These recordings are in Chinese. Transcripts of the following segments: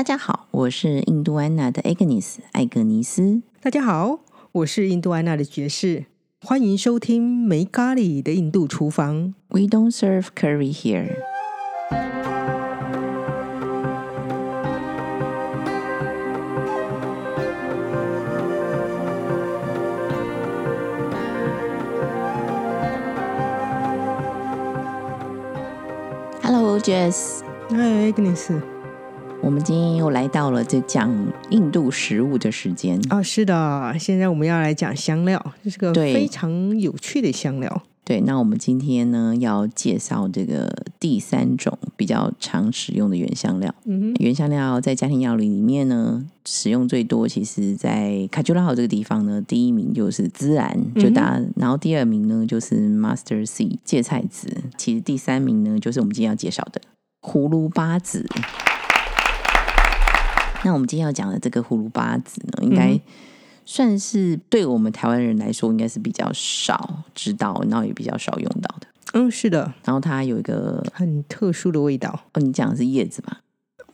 大家好，我是印度安娜的 Agnes 艾格尼斯。大家好，我是印度安娜的爵士。欢迎收听没咖喱的印度厨房。We don't serve curry here。Hello，Jess。嗨，Agnes。我们今天又来到了这讲印度食物的时间。啊，是的，现在我们要来讲香料，这是个非常有趣的香料。对，那我们今天呢要介绍这个第三种比较常使用的原香料。嗯原香料在家庭料理里面呢，使用最多，其实在卡丘拉豪这个地方呢，第一名就是孜然，就大家，然后第二名呢就是 mustard seed 芥菜籽，其实第三名呢就是我们今天要介绍的葫芦巴籽。那我们今天要讲的这个葫芦巴籽呢，应该嗯算是对我们台湾人来说，应该是比较少知道，然后也比较少用到的。嗯，是的，然后它有一个，很特殊的味道。哦，你讲的是叶子吧？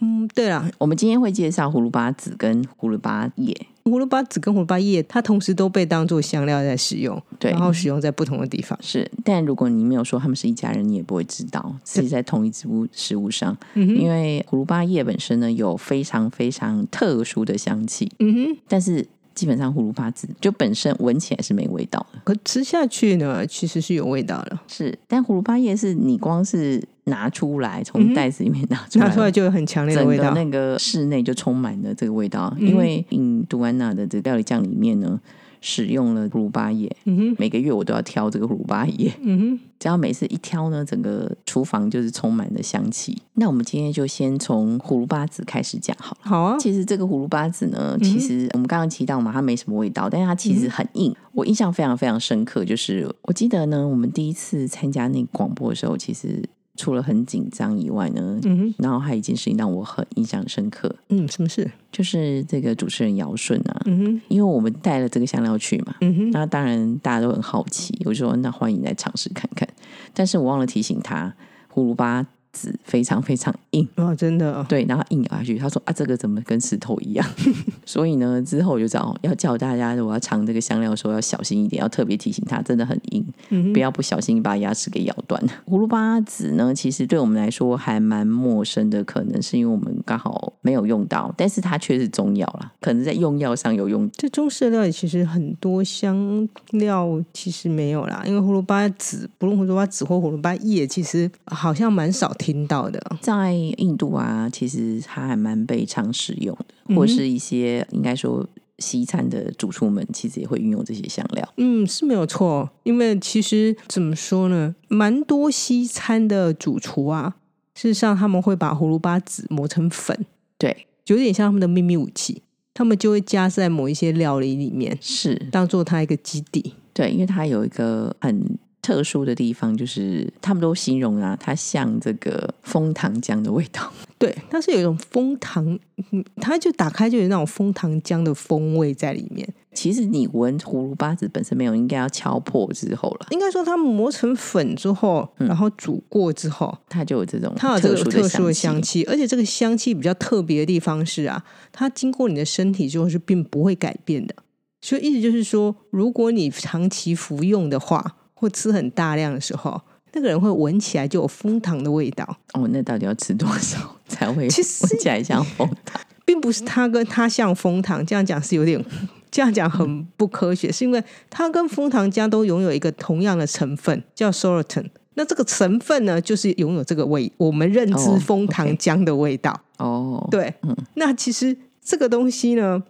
嗯，对了，我们今天会介绍葫芦巴籽跟葫芦巴叶。葫芦巴籽跟葫芦巴叶，它同时都被当做香料在使用，对。然后使用在不同的地方。是，但如果你没有说他们是一家人，你也不会知道自己在同一植物食物上，嗯哼，因为葫芦巴叶本身呢有非常非常特殊的香气，嗯哼，但是基本上葫芦巴籽就本身闻起来是没味道的，可吃下去呢，其实是有味道的，是，但葫芦巴叶是你光是拿出来从袋子里面拿出来，拿出来就有很强烈的味道。个那个室内就充满了这个味道，嗯。因为印度安娜的这个料理酱里面呢，使用了葫芦巴叶，嗯哼，每个月我都要挑这个葫芦巴叶，嗯哼，只要每次一挑呢，整个厨房就是充满了香气。那我们今天就先从葫芦巴籽开始讲好了。好啊，其实这个葫芦巴籽呢，嗯其实我们刚刚提到嘛，它没什么味道，但是它其实很硬。我印象非常非常深刻，就是我记得呢，我们第一次参加那个广播的时候，其实除了很紧张以外呢，嗯哼，然后还有一件事情让我很印象深刻，嗯，什么事？就是这个主持人姚顺啊，嗯哼，因为我们带了这个香料去嘛，嗯哼，那当然大家都很好奇，我就说那欢迎来尝试看看。但是我忘了提醒他，葫芦巴籽非常非常硬，哦，真的，对，然后硬咬下去，他说啊这个怎么跟石头一样？所以呢，之后我就知道要叫大家，如果要尝这个香料的时候要小心一点，要特别提醒他，真的很硬，嗯不要不小心把牙齿给咬断。葫芦巴籽呢，其实对我们来说还蛮陌生的，可能是因为我们刚好没有用到，但是它却是中药啦，可能在用药上有用。这中式的料理其实很多香料其实没有啦，因为葫芦巴籽，不论葫芦巴籽或葫芦巴叶，其实好像蛮少听到的。在印度啊，其实它还蛮被常使用的，嗯或是一些应该说西餐的主厨们，其实也会运用这些香料。嗯，是没有错，因为其实怎么说呢，蛮多西餐的主厨啊，事实上他们会把葫芦巴籽磨成粉，对，有点像他们的秘密武器，他们就会加在某一些料理里面，是，当做它一个基底。对，因为它有一个很特殊的地方，就是他们都形容啊，它像这个枫糖浆的味道。对，它是有一种枫糖，嗯 它就打开就有那种枫糖浆的风味在里面。其实你闻葫芦巴子本身没有，应该要敲破之后了，应该说，它磨成粉之后，然后煮过之后，它就有这种它有这个殊特殊的香香气，而且这个香气比较特别的地方是啊，它经过你的身体之后是并不会改变的。所以意思就是说，如果你长期服用的话，或吃很大量的时候，那个人会闻起来就有蜂糖的味道，哦，那到底要吃多少才会其实闻起来像蜂糖？并不是它跟它像蜂糖这样讲是有点。这样讲很不科学，是因为它跟蜂糖浆都拥有一个同样的成分，叫 sorbitol。那这个成分呢，就是拥有这个味，我们认知蜂糖浆的味道。哦，对，嗯那其实这个东西呢，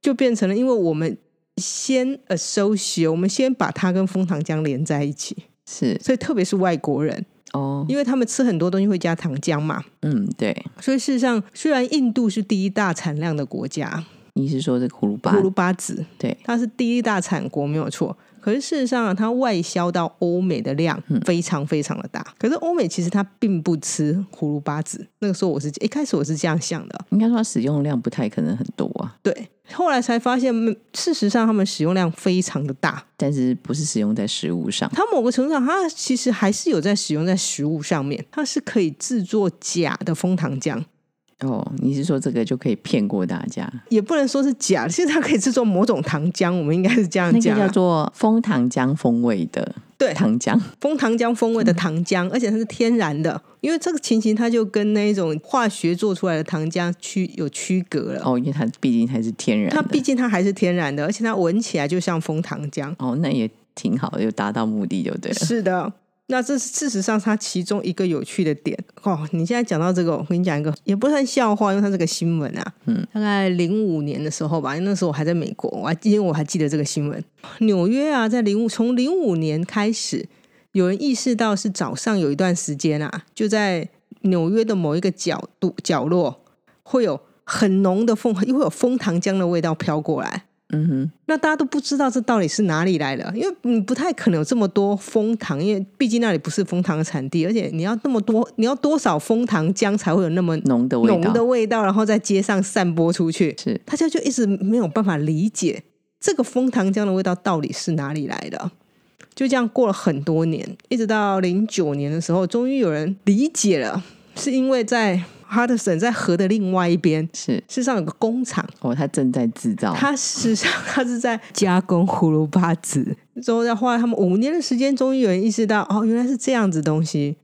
就变成了，因为我们先 associate，我们先把它跟枫糖浆连在一起，是。所以特别是外国人，哦，因为他们吃很多东西会加糖浆嘛，嗯，对，所以事实上，虽然印度是第一大产量的国家，你是说这个葫芦巴葫？芦巴籽对，它是第一大产国没有错。可是事实上啊，它外销到欧美的量嗯非常非常的大。可是欧美其实它并不吃葫芦巴籽。那个时候我是一开始我是这样想的，应该说它使用量不太可能很多啊，对。后来才发现，嗯事实上他们使用量非常的大。但是不是使用在食物上。它某个程度上，它其实还是有在使用在食物上面，它是可以制作假的枫糖浆。哦，你是说这个就可以骗过大家？也不能说是假的，其实它可以制作某种糖浆，我们应该是这样那个讲啊。叫做枫糖浆风味的对糖浆，枫糖浆风味的糖浆，而且它是天然的，因为这个情形它就跟那一种化学做出来的糖浆区有区隔了。哦，因为它毕竟还是天然的，它毕竟它还是天然的，而且它闻起来就像枫糖浆。哦，那也挺好的，有达到目的就对了。是的，那这是事实上它其中一个有趣的点哦。你现在讲到这个，我跟你讲一个也不算笑话，因为它是个新闻啊。嗯，大概零五年的时候吧，那时候我还在美国，我还因为我还记得这个新闻。纽约啊，在零五从零五年开始，有人意识到是早上有一段时间啊，就在纽约的某一个角度角落会有很浓的枫，会有枫糖浆的味道飘过来。嗯哼，那大家都不知道这到底是哪里来的，因为你不太可能有这么多蜂糖，因为毕竟那里不是蜂糖的产地，而且你要那么多，你要多少蜂糖浆才会有那么浓的味道，浓的味道，然后在街上散播出去，是。大家就一直没有办法理解这个蜂糖浆的味道到底是哪里来的。就这样过了很多年，一直到零九年的时候，终于有人理解了，是因为在哈德森在河的另外一边，是。事实上有个工厂。哦，他正在制造，他事实上他是在加工葫芦巴籽，之后要花了他们五年的时间，终于有人意识到，哦，原来是这样子东西。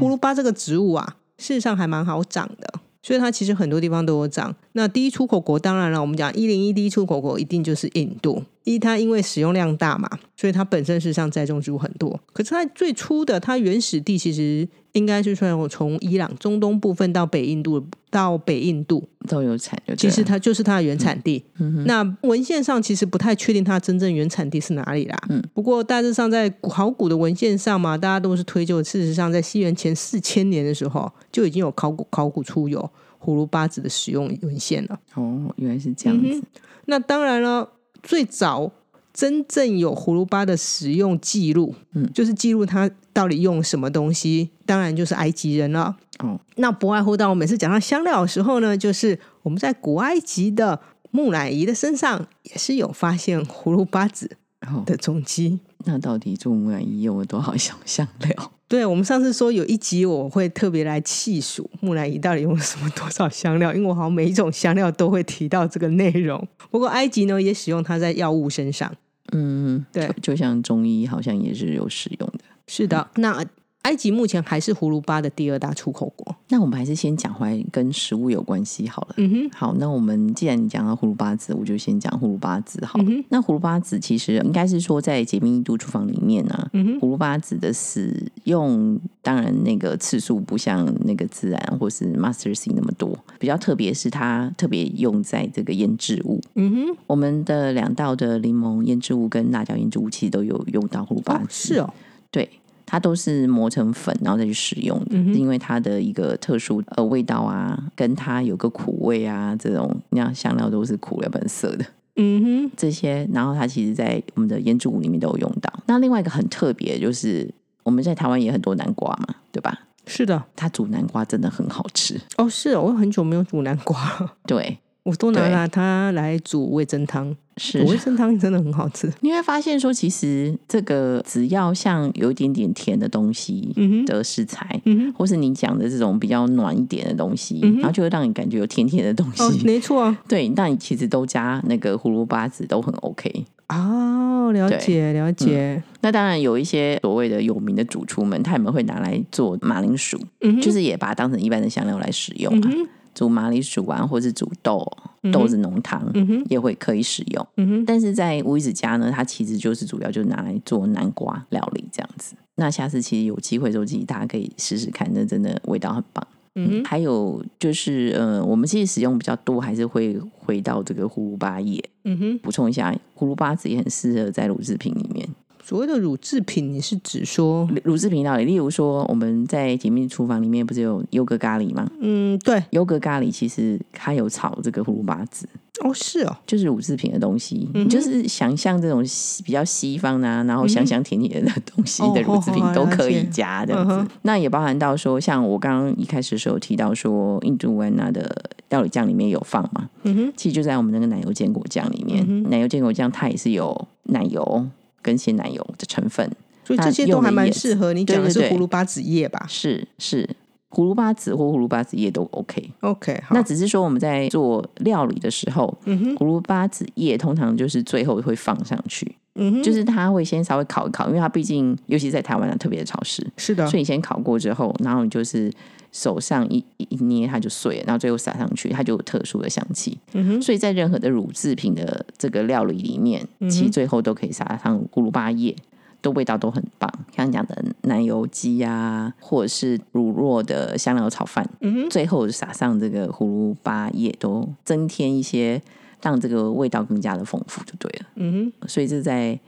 葫芦巴这个植物啊，事实上还蛮好长的，所以它其实很多地方都有涨。那第一出口国当然了，我们讲一零一第一出口国一定就是印度，一它因为使用量大嘛，所以它本身事实上栽种植物很多。可是它最初的它原始地其实应该是算从伊朗中东部分到北印度到北印度，都有产就，其实它就是它的原产地。那文献上其实不太确定它真正原产地是哪里啦。嗯，不过大致上在考古的文献上嘛，大家都是推究，事实上在西元前四千年的时候就已经有考古考古出有葫芦巴子的使用文献了。哦，原来是这样子，嗯那当然了，最早真正有葫芦巴的使用记录，嗯就是记录它到底用什么东西，当然就是埃及人了。哦，那不外乎到我每次讲到香料的时候呢，就是我们在古埃及的木乃伊的身上也是有发现葫芦巴籽哦，的踪迹。那到底做木乃伊用了多少香香料？对，我们上次说有一集我会特别来细数木乃伊到底用了什么多少香料，因为我好像每一种香料都会提到这个内容。不过埃及呢也使用它在药物身上。嗯，对就就像中医好像也是有使用的。是的，那埃及目前还是葫芦巴的第二大出口国。那我们还是先讲回来跟食物有关系好了。嗯哼，好，那我们既然你讲到葫芦巴籽，我就先讲葫芦巴籽好了。嗯那葫芦巴籽其实应该是说在解密印度厨房里面呢、嗯哼，葫芦巴籽的使用，当然那个次数不像那个自然或是 Master C 那么多，比较特别是它特别用在这个腌制物。嗯哼，我们的两道的柠檬腌制物跟辣椒腌制物其实都有用到葫芦巴哦，籽、是哦，对，它都是磨成粉，然后再去使用的，因为它的一个特殊呃味道啊，跟它有个苦味啊，这种那样香料都是苦的，本色的嗯哼，这些，然后它其实在我们的腌制物里面都有用到。那另外一个很特别，就是我们在台湾也很多南瓜嘛，对吧？是的，它煮南瓜真的很好吃，哦，是哦，我很久没有煮南瓜了，对，我都拿对拿它来煮味噌汤，是味噌汤真的很好吃。你会发现说，其实这个只要像有一点点甜的东西嗯的食材，嗯哼，或是你讲的这种比较暖一点的东西，嗯然后就会让你感觉有甜甜的东西。哦，没错啊。对，那你其实都加那个葫芦巴籽都很 OK。哦，了解了解，那当然有一些所谓的有名的主厨们，他们会拿来做马铃薯，嗯，就是也把它当成一般的香料来使用啊，嗯哼，煮马铃薯啊，或是煮豆豆子浓汤。也会可以使用，但是在乌伊子家呢，它其实就是主要就是拿来做南瓜料理这样子。那下次其实有机会的时候，大家可以试试看，那真的味道很棒。嗯哼，还有就是呃，我们其实使用比较多，还是会回到这个葫芦巴叶。嗯哼。补充一下，葫芦巴籽也很适合在乳制品里面。所谓的乳制品，你是指说，乳制品料理，例如说我们在姐妹厨房里面不是有优格咖喱吗？嗯，对，优格咖喱其实它有炒这个葫芦巴籽，哦，是哦，就是乳制品的东西。嗯就是想象这种比较西方啊，然后香香甜甜的东西的哦乳制品哦都可以加这样子。嗯那也包含到说，像我刚刚一开始的时候提到说，印度安娜的料理酱里面有放嘛，嗯哼，其实就在我们那个奶油坚果酱里面，嗯奶油坚果酱它也是有奶油跟鲜奶油的成分，所以这些都还蛮适合你讲的是葫芦巴子叶吧？是是。葫芦巴籽或葫芦巴子叶都 OK。OK，好，那只是说我们在做料理的时候，嗯哼，葫芦巴子叶通常就是最后会放上去，嗯，就是它会先稍微烤一烤，因为它毕竟尤其在台湾啊特别的潮湿，是的所，以你先烤过之后，然后你就是手上一一一捏它就碎了，然后最后撒上去，它就有特殊的香气。嗯哼，所以在任何的乳制品的这个料理里面，嗯其实最后都可以撒上葫芦巴叶。都味道都很棒，像讲的奶油鸡啊，或者是乳酪的香料炒饭，嗯哼，最后撒上这个葫芦巴叶，都增添一些，让这个味道更加的丰富，就对了。嗯哼，所以这是在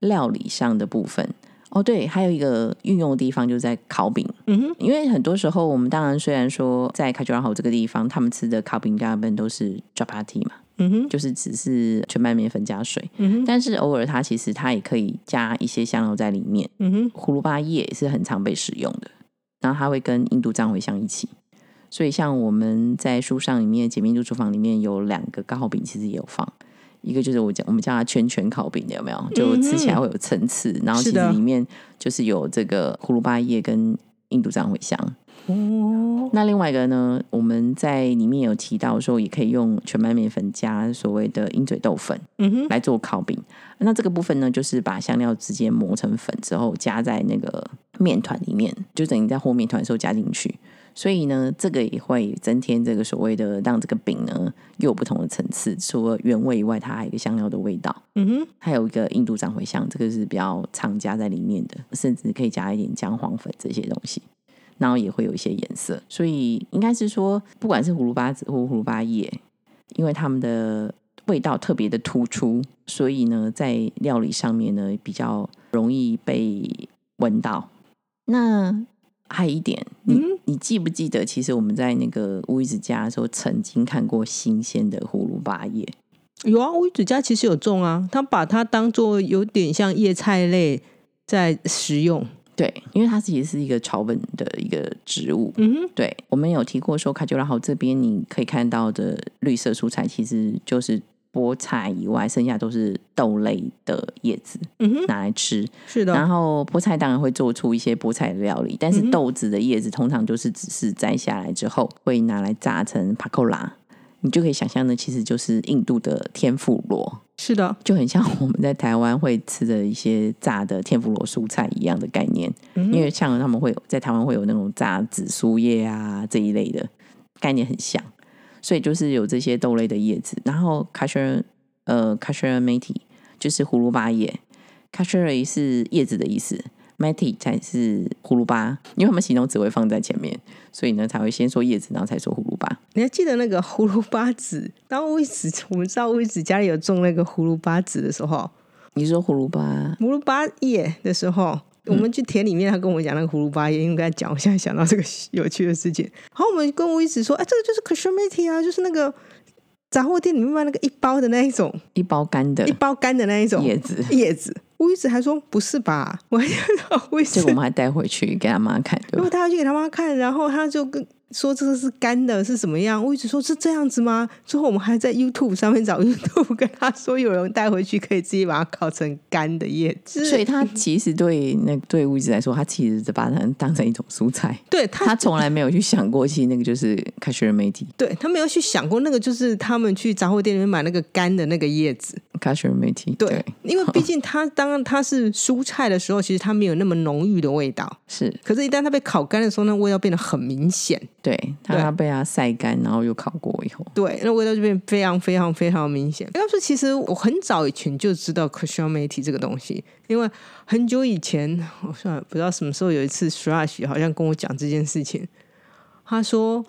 料理上的部分。哦，对，还有一个运用的地方就是在烤饼，嗯哼，因为很多时候我们当然虽然说在卡吉拉豪这个地方，他们吃的烤饼大部分都是 chapati 嘛，嗯哼，就是只是全麦面粉加水，嗯哼，但是偶尔它其实它也可以加一些香料在里面，嗯哼，葫芦巴叶也是很常被使用的，然后它会跟印度藏茴香一起。所以，像我们在书上里面《解密印度厨房》里面有两个糕饼，其实也有放。一个就是我讲，我们叫它圈圈烤饼，有没有？就吃起来会有层次，然后其实里面就是有这个葫芦巴叶跟印度藏茴香。哦，那另外一个呢，我们在里面有提到说，也可以用全麦面粉加所谓的鹰嘴豆粉嗯哼，来做烤饼。那这个部分呢，就是把香料直接磨成粉之后，加在那个面团里面，就等于在和面团的时候加进去。所以呢，这个也会增添这个所谓的让这个饼呢又有不同的层次。除了原味以外，它还有一个香料的味道，嗯哼，还有一个印度藏茴香，这个是比较常加在里面的，甚至可以加一点姜黄粉这些东西。然后也会有一些颜色，所以应该是说，不管是葫芦巴籽或葫芦巴叶，因为它们的味道特别的突出，所以呢，在料理上面呢比较容易被闻到。那还有一点，你、嗯你记不记得，其实我们在那个乌鱼子家的时候，曾经看过新鲜的葫芦巴叶，有啊，乌鱼子家其实有种啊，他把它当做有点像叶菜类在食用。对，因为它其实是一个草本的一个植物，嗯哼，对，我们有提过说，卡丘拉豪这边你可以看到的绿色蔬菜，其实就是菠菜以外，剩下都是豆类的叶子嗯哼，拿来吃。是的，然后菠菜当然会做出一些菠菜的料理，但是豆子的叶子通常就是只是摘下来之后会拿来炸成帕扣拉，你就可以想象呢，其实就是印度的天妇罗。是的，就很像我们在台湾会吃的一些炸的天妇罗蔬菜一样的概念，嗯因为像他们会有在台湾会有那种炸紫苏叶啊这一类的概念很像，所以就是有这些豆类的叶子，然后 k a s h r 呃 k a s h r methi 就是葫芦巴叶 k a s h r 是叶子的意思。methi 才是葫芦巴，因为他们形容词会放在前面，所以呢才会先说叶子，然后才说葫芦巴。你还记得那个葫芦巴籽？当乌鱼子，我们知道乌鱼子家里有种那个葫芦巴籽的时候，你说葫芦巴葫芦巴叶的时候，我们去田里面，他跟我讲那个葫芦巴叶，因为跟他讲，我现在想到这个 有趣的事情。然后我们跟吴一子说，哎，这个就是 k a s h m e t i 啊，就是那个杂货店里面卖那个一包的那一种，一包干的一包干的那一种叶子，叶子。吴一子还说不是吧？我还想到乌鱼子结果我们还带回去给他妈看，对吧因为？他要去给他妈看，然后他就跟说这个是干的，是什么样？我一直说是这样子吗？最后我们还在 YouTube 上面找 YouTube 跟他说，有人带回去可以自己把它烤成干的叶子。所以他其实对那对物质来说，他其实是把它当成一种蔬菜，对他他从来没有去想过，其实那个就是开学媒体，对他没有去想过，那个就是他们去杂货店里面买那个干的那个叶子。开学媒体，对，因为毕竟它当它是蔬菜的时候，其实它没有那么浓郁的味道。是可是，一旦它被烤干的时候，那味道变得很明显。对，对他被它晒干，然后又烤过以后，对，那味道就变非常非常非常明显。要说其实我很早以前就知道 c r i s t i a n 媒体这个东西，因为很久以前，我算了不知道什么时候有一次 Thrash 好像跟我讲这件事情，他说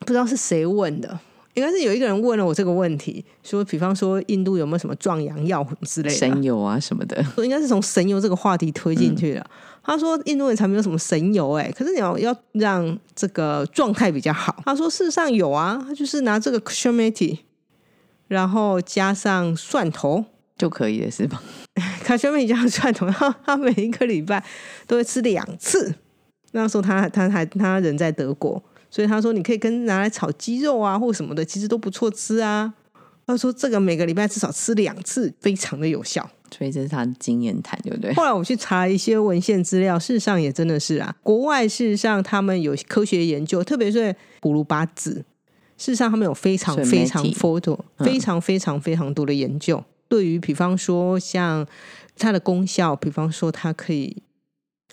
不知道是谁问的。应该是有一个人问了我这个问题，说，比方说印度有没有什么壮阳药之类的，神油啊什么的，说 应该是从神油这个话题推进去的。他说印度人才没有什么神油哎、可是你要要让这个状态比较好。他说事实上有啊，他就是拿这个 h m e t i 然后加上蒜头，就可以了，是吧？卡修妹加上蒜头，他每一个礼拜都会吃两次。那时候他他还他人在德国，所以他说你可以跟拿来炒鸡肉啊或什么的，其实都不错吃啊。他说这个每个礼拜至少吃两次，非常的有效。所以这是他的经验谈，对不对？后来我去查一些文献资料，事实上也真的是啊，国外事实上他们有科学研究，特别是葫芦巴籽，事实上他们有非常非常 photo 非常非常非常多的研究，对于比方说像它的功效，比方说它可以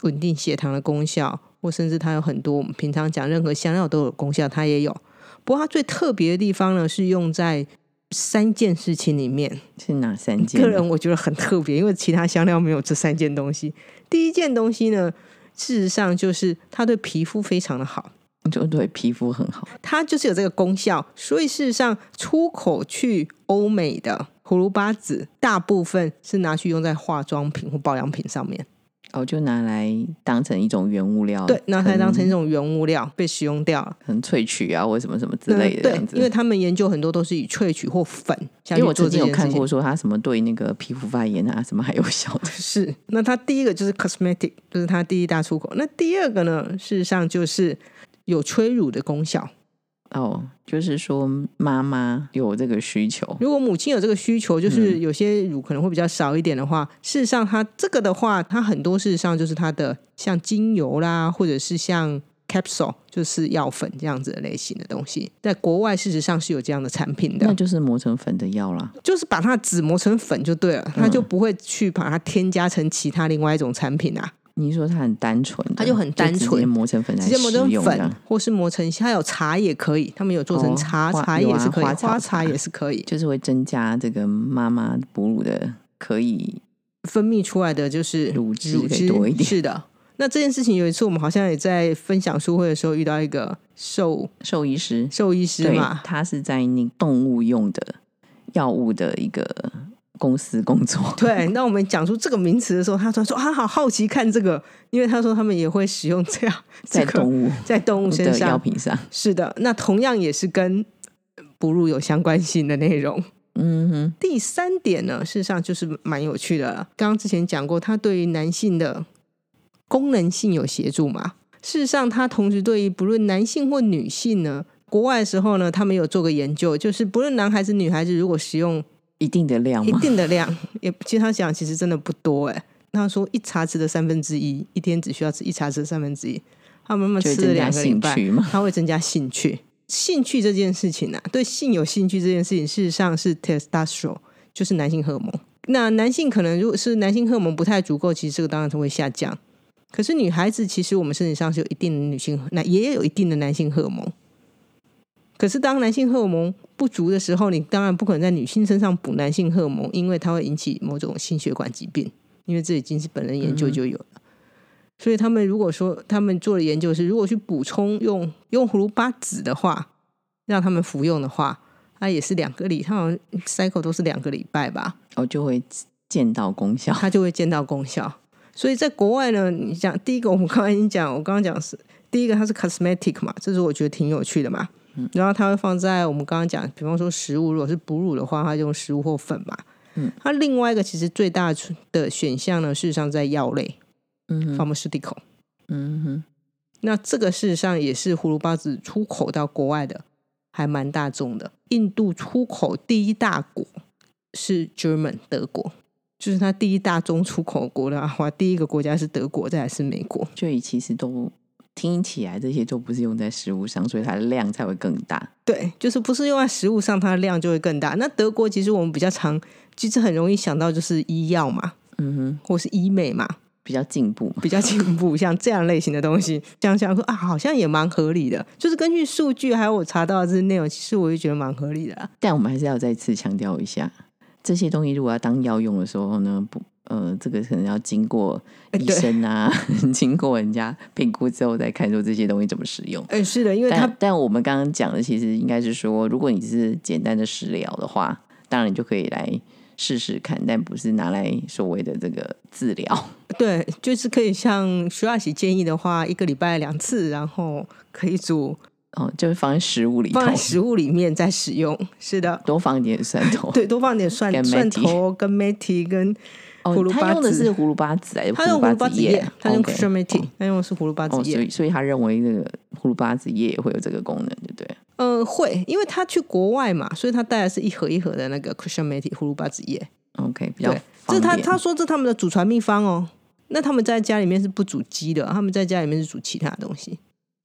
稳定血糖的功效，或甚至它有很多我们平常讲任何香料都有功效，它也有。不过它最特别的地方呢，是用在。三件事情里面是哪三件？个人我觉得很特别，因为其他香料没有这三件东西。第一件东西呢，事实上就是它对皮肤非常的好，就对皮肤很好，它就是有这个功效。所以事实上，出口去欧美的葫芦巴籽，大部分是拿去用在化妆品或保养品上面。哦，就拿来当成一种原物料，对，拿来当成一种原物料被使用掉了，很萃取啊，或什么什么之类的。对，因为他们研究很多都是以萃取或粉。因为我最近有看过说它什么对那个皮肤发炎啊什么还有效的。是，那它第一个就是 cosmetic，就是它第一大出口。那第二个呢，事实上就是有催乳的功效。哦，就是说妈妈有这个需求。如果母亲有这个需求，就是有些乳可能会比较少一点的话，事实上它这个的话，它很多事实上就是它的像精油啦，或者是像 capsule，就是药粉这样子的类型的东西，在国外事实上是有这样的产品的。那就是磨成粉的药啦，就是把它纸磨成粉就对了，它就不会去把它添加成其他另外一种产品啊。你说它很单纯，它就很单纯，直接磨成粉，直接磨成粉，或是磨成它有茶也可以，他们有做成茶，茶也是可以，花茶也是可以，就是会增加这个妈妈哺乳的可以分泌出来的就是乳汁乳汁多一点。是的，那这件事情有一次我们好像也在分享书会的时候遇到一个兽兽医师，兽医师嘛，他是在那动物用的药物的一个。公司工作 对，那我们讲出这个名词的时候，他说说他好好奇看这个，因为他说他们也会使用这样在动物在动物身上药品上是的，那同样也是跟哺乳有相关性的内容。嗯哼，第三点呢，事实上就是蛮有趣的。刚刚之前讲过，它对于男性的功能性有协助嘛？事实上，它同时对于不论男性或女性呢，国外的时候呢，他们有做个研究，就是不论男孩子女孩子，如果使用。一定的量，一定的量，也其实他讲其实真的不多哎。他说一茶匙的三分之一，一天只需要吃一茶匙的三分之一。他慢慢吃了两个礼拜，他会增加兴趣。兴趣这件事情啊，对性有兴趣这件事情，事实上是 testosterone，就是男性荷尔蒙。那男性可能如果是男性荷尔蒙不太足够，其实这个当然是会下降。可是女孩子其实我们身体上是有一定的女性，那也有一定的男性荷尔蒙。可是，当男性荷尔蒙不足的时候，你当然不可能在女性身上补男性荷尔蒙，因为它会引起某种心血管疾病。因为这已经是本人研究就有了。所以，他们如果说他们做的研究是，如果去补充用用葫芦巴籽的话，让他们服用的话，它也是两个礼，他好像 cycle 都是两个礼拜吧，哦，就会见到功效，它就会见到功效。所以在国外呢，你讲第一个，我们刚才已经讲，我刚刚讲是第一个，它是 cosmetic 嘛，这是我觉得挺有趣的嘛。然后它会放在我们刚刚讲，比方说食物，如果是哺乳的话，它就用食物或粉嘛。嗯，它另外一个其实最大的选项呢，事实上在药类，嗯，pharmaceutical，嗯哼。那这个事实上也是葫芦巴籽出口到国外的，还蛮大众的。印度出口第一大国是 German 德国，就是它第一大宗出口国的话，第一个国家是德国，再来是美国。就以其实都。听起来这些都不是用在食物上，所以它的量才会更大。对，就是不是用在食物上，它的量就会更大。那德国其实我们比较常，其实很容易想到就是医药嘛，嗯哼，或是医美嘛，比较进步，比较进步，像这样类型的东西，想想说啊，好像也蛮合理的。就是根据数据还有我查到的这些内容，其实我就觉得蛮合理的。但我们还是要再次强调一下，这些东西如果要当药用的时候呢，不。呃，这个可能要经过医生啊，经过人家评估之后再看说这些东西怎么使用。哎，是的，因为他但我们刚刚讲的其实应该是说，如果你只是简单的食疗的话，当然你就可以来试试看，但不是拿来所谓的这个治疗。对，就是可以像徐老师建议的话，一个礼拜两次，然后可以煮。哦，就是放在食物里，放在食物里面再使用。是的，多放一点蒜头，对，多放点蒜蒜头跟 meti 跟。哦，他用的是葫芦巴籽，他用葫芦巴籽叶，他用 c r e m a t i 他用的是葫芦巴籽叶，所以所以他认为那个葫芦巴籽叶也会有这个功能，对不对？呃，会，因为他去国外嘛，所以他带的是一盒一盒的那个 Christian Mate 葫芦巴子叶。OK，比较对，这是他他说这是他们的祖传秘方哦。那他们在家里面是不煮鸡的，他们在家里面是煮其他东西。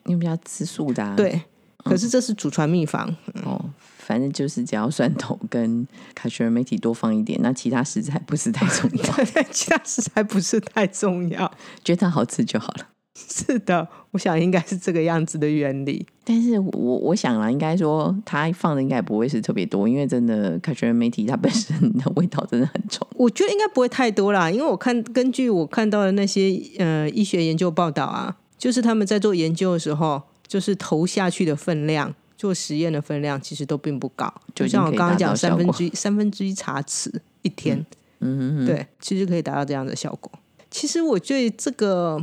因为比较吃素的、啊。对，可是这是祖传秘方。哦，反正就是只要蒜头跟卡西尔梅提多放一点，那其他食材不是太重要，对，其他食材不是太重要。觉得它好吃就好了。是的，我想应该是这个样子的原理。但是我我想了，应该说它放的应该不会是特别多，因为真的卡西尔梅提它本身的味道真的很重。我觉得应该不会太多啦，因为我看根据我看到的那些呃医学研究报道啊，就是他们在做研究的时候，就是投下去的分量，做实验的分量其实都并不高，就像我刚刚讲三分之一三分之一茶匙一天，嗯哼哼，对，其实可以达到这样的效果。其实我对这个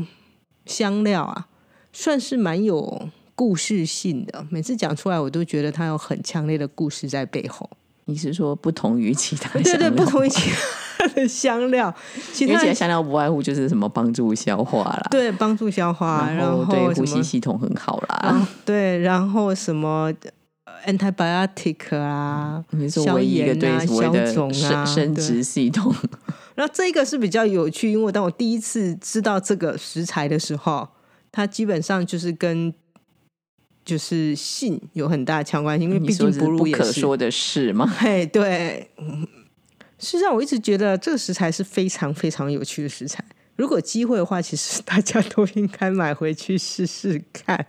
香料啊，算是蛮有故事性的，每次讲出来我都觉得它有很强烈的故事在背后。你是说不同于其他对对，不同于其他的香料，其他香料不外乎就是什么帮助消化啦，对帮助消化，然后对呼吸系统很好啦。对，然后什么呃 antibiotic 啊，你说消唯一一个炎啊对所谓的消肿啊生生殖系统，然后这个是比较有趣，因为当我第一次知道这个食材的时候，它基本上就是跟就是性有很大的相关性，因为你毕竟不哺乳也是。可说的事嘛？嘿，对，嗯事实上我一直觉得这个食材是非常非常有趣的食材。如果有机会的话，其实大家都应该买回去试试看。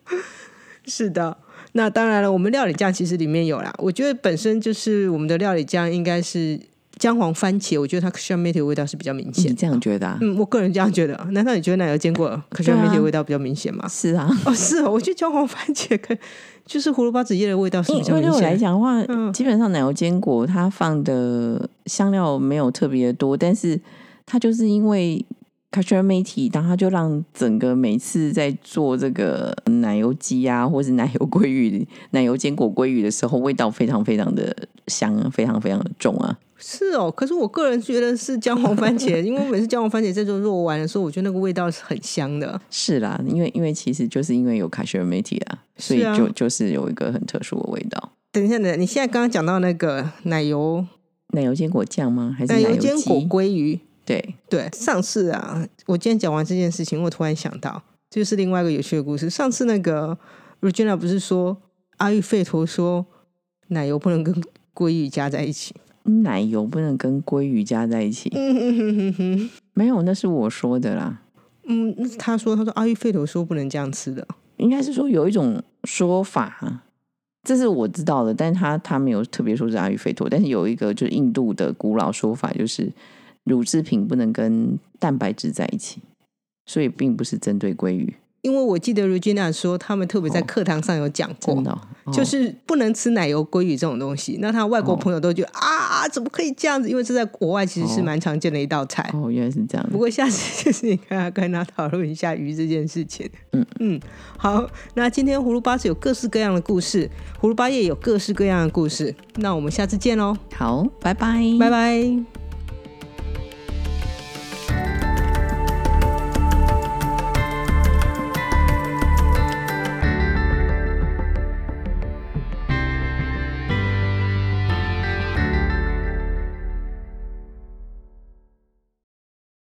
是的，那当然了，我们料理酱其实里面有啦。我觉得本身就是我们的料理酱应该是姜黄番茄，我觉得它 c e a e 的味道是比较明显你显。这样觉得啊？嗯，我个人这样觉得。难道你觉得奶油坚果 c e a e 对啊的味道比较明显吗？是啊，哦，是哦，我觉得姜黄番茄跟就是胡萝卜子叶的味道是比较明显。我来讲的话，嗯基本上奶油坚果它放的香料没有特别多，但是它就是因为 c a s h e e 然后它就让整个每次在做这个奶油鸡啊，或是奶油鲑鱼、奶油坚果鲑鱼的时候，味道非常非常的香，非常非常的重啊。是哦，可是我个人觉得是姜黄番茄，因为我每次姜黄番茄在做肉丸的时候，我觉得那个味道是很香的。是啦，因为因为其实就是因为有 e r m e t i 啊，所以就就是有一个很特殊的味道。等一下，等一下，你现在刚刚讲到那个奶油奶油坚果酱吗？还是奶油油坚果？鲑鱼，对，对，上次啊，我今天讲完这件事情，我突然想到，这就是另外一个有趣的故事。上次那个 Regina 不是说阿育吠陀说奶油不能跟鲑鱼加在一起？奶油不能跟鲑鱼加在一起。没有，那是我说的啦。嗯，他说他说阿育吠陀说不能这样吃的。应该是说有一种说法，这是我知道的，但是他他没有特别说是阿育吠陀，但是有一个就是印度的古老说法，就是乳制品不能跟蛋白质在一起，所以并不是针对鲑鱼，因为我记得 Regina 说他们特别在哦课堂上有讲过，真的哦、哦就是不能吃奶油鲑鱼这种东西。那他外国朋友都觉得、啊，怎么可以这样子？因为这在国外其实是哦蛮常见的一道菜。哦，原来是这样不。过下次就是你跟他跟他讨论一下鱼这件事情。嗯嗯，好，那今天葫芦巴是有各式各样的故事，葫芦巴叶有各式各样的故事。那我们下次见喽，好，拜拜，拜拜。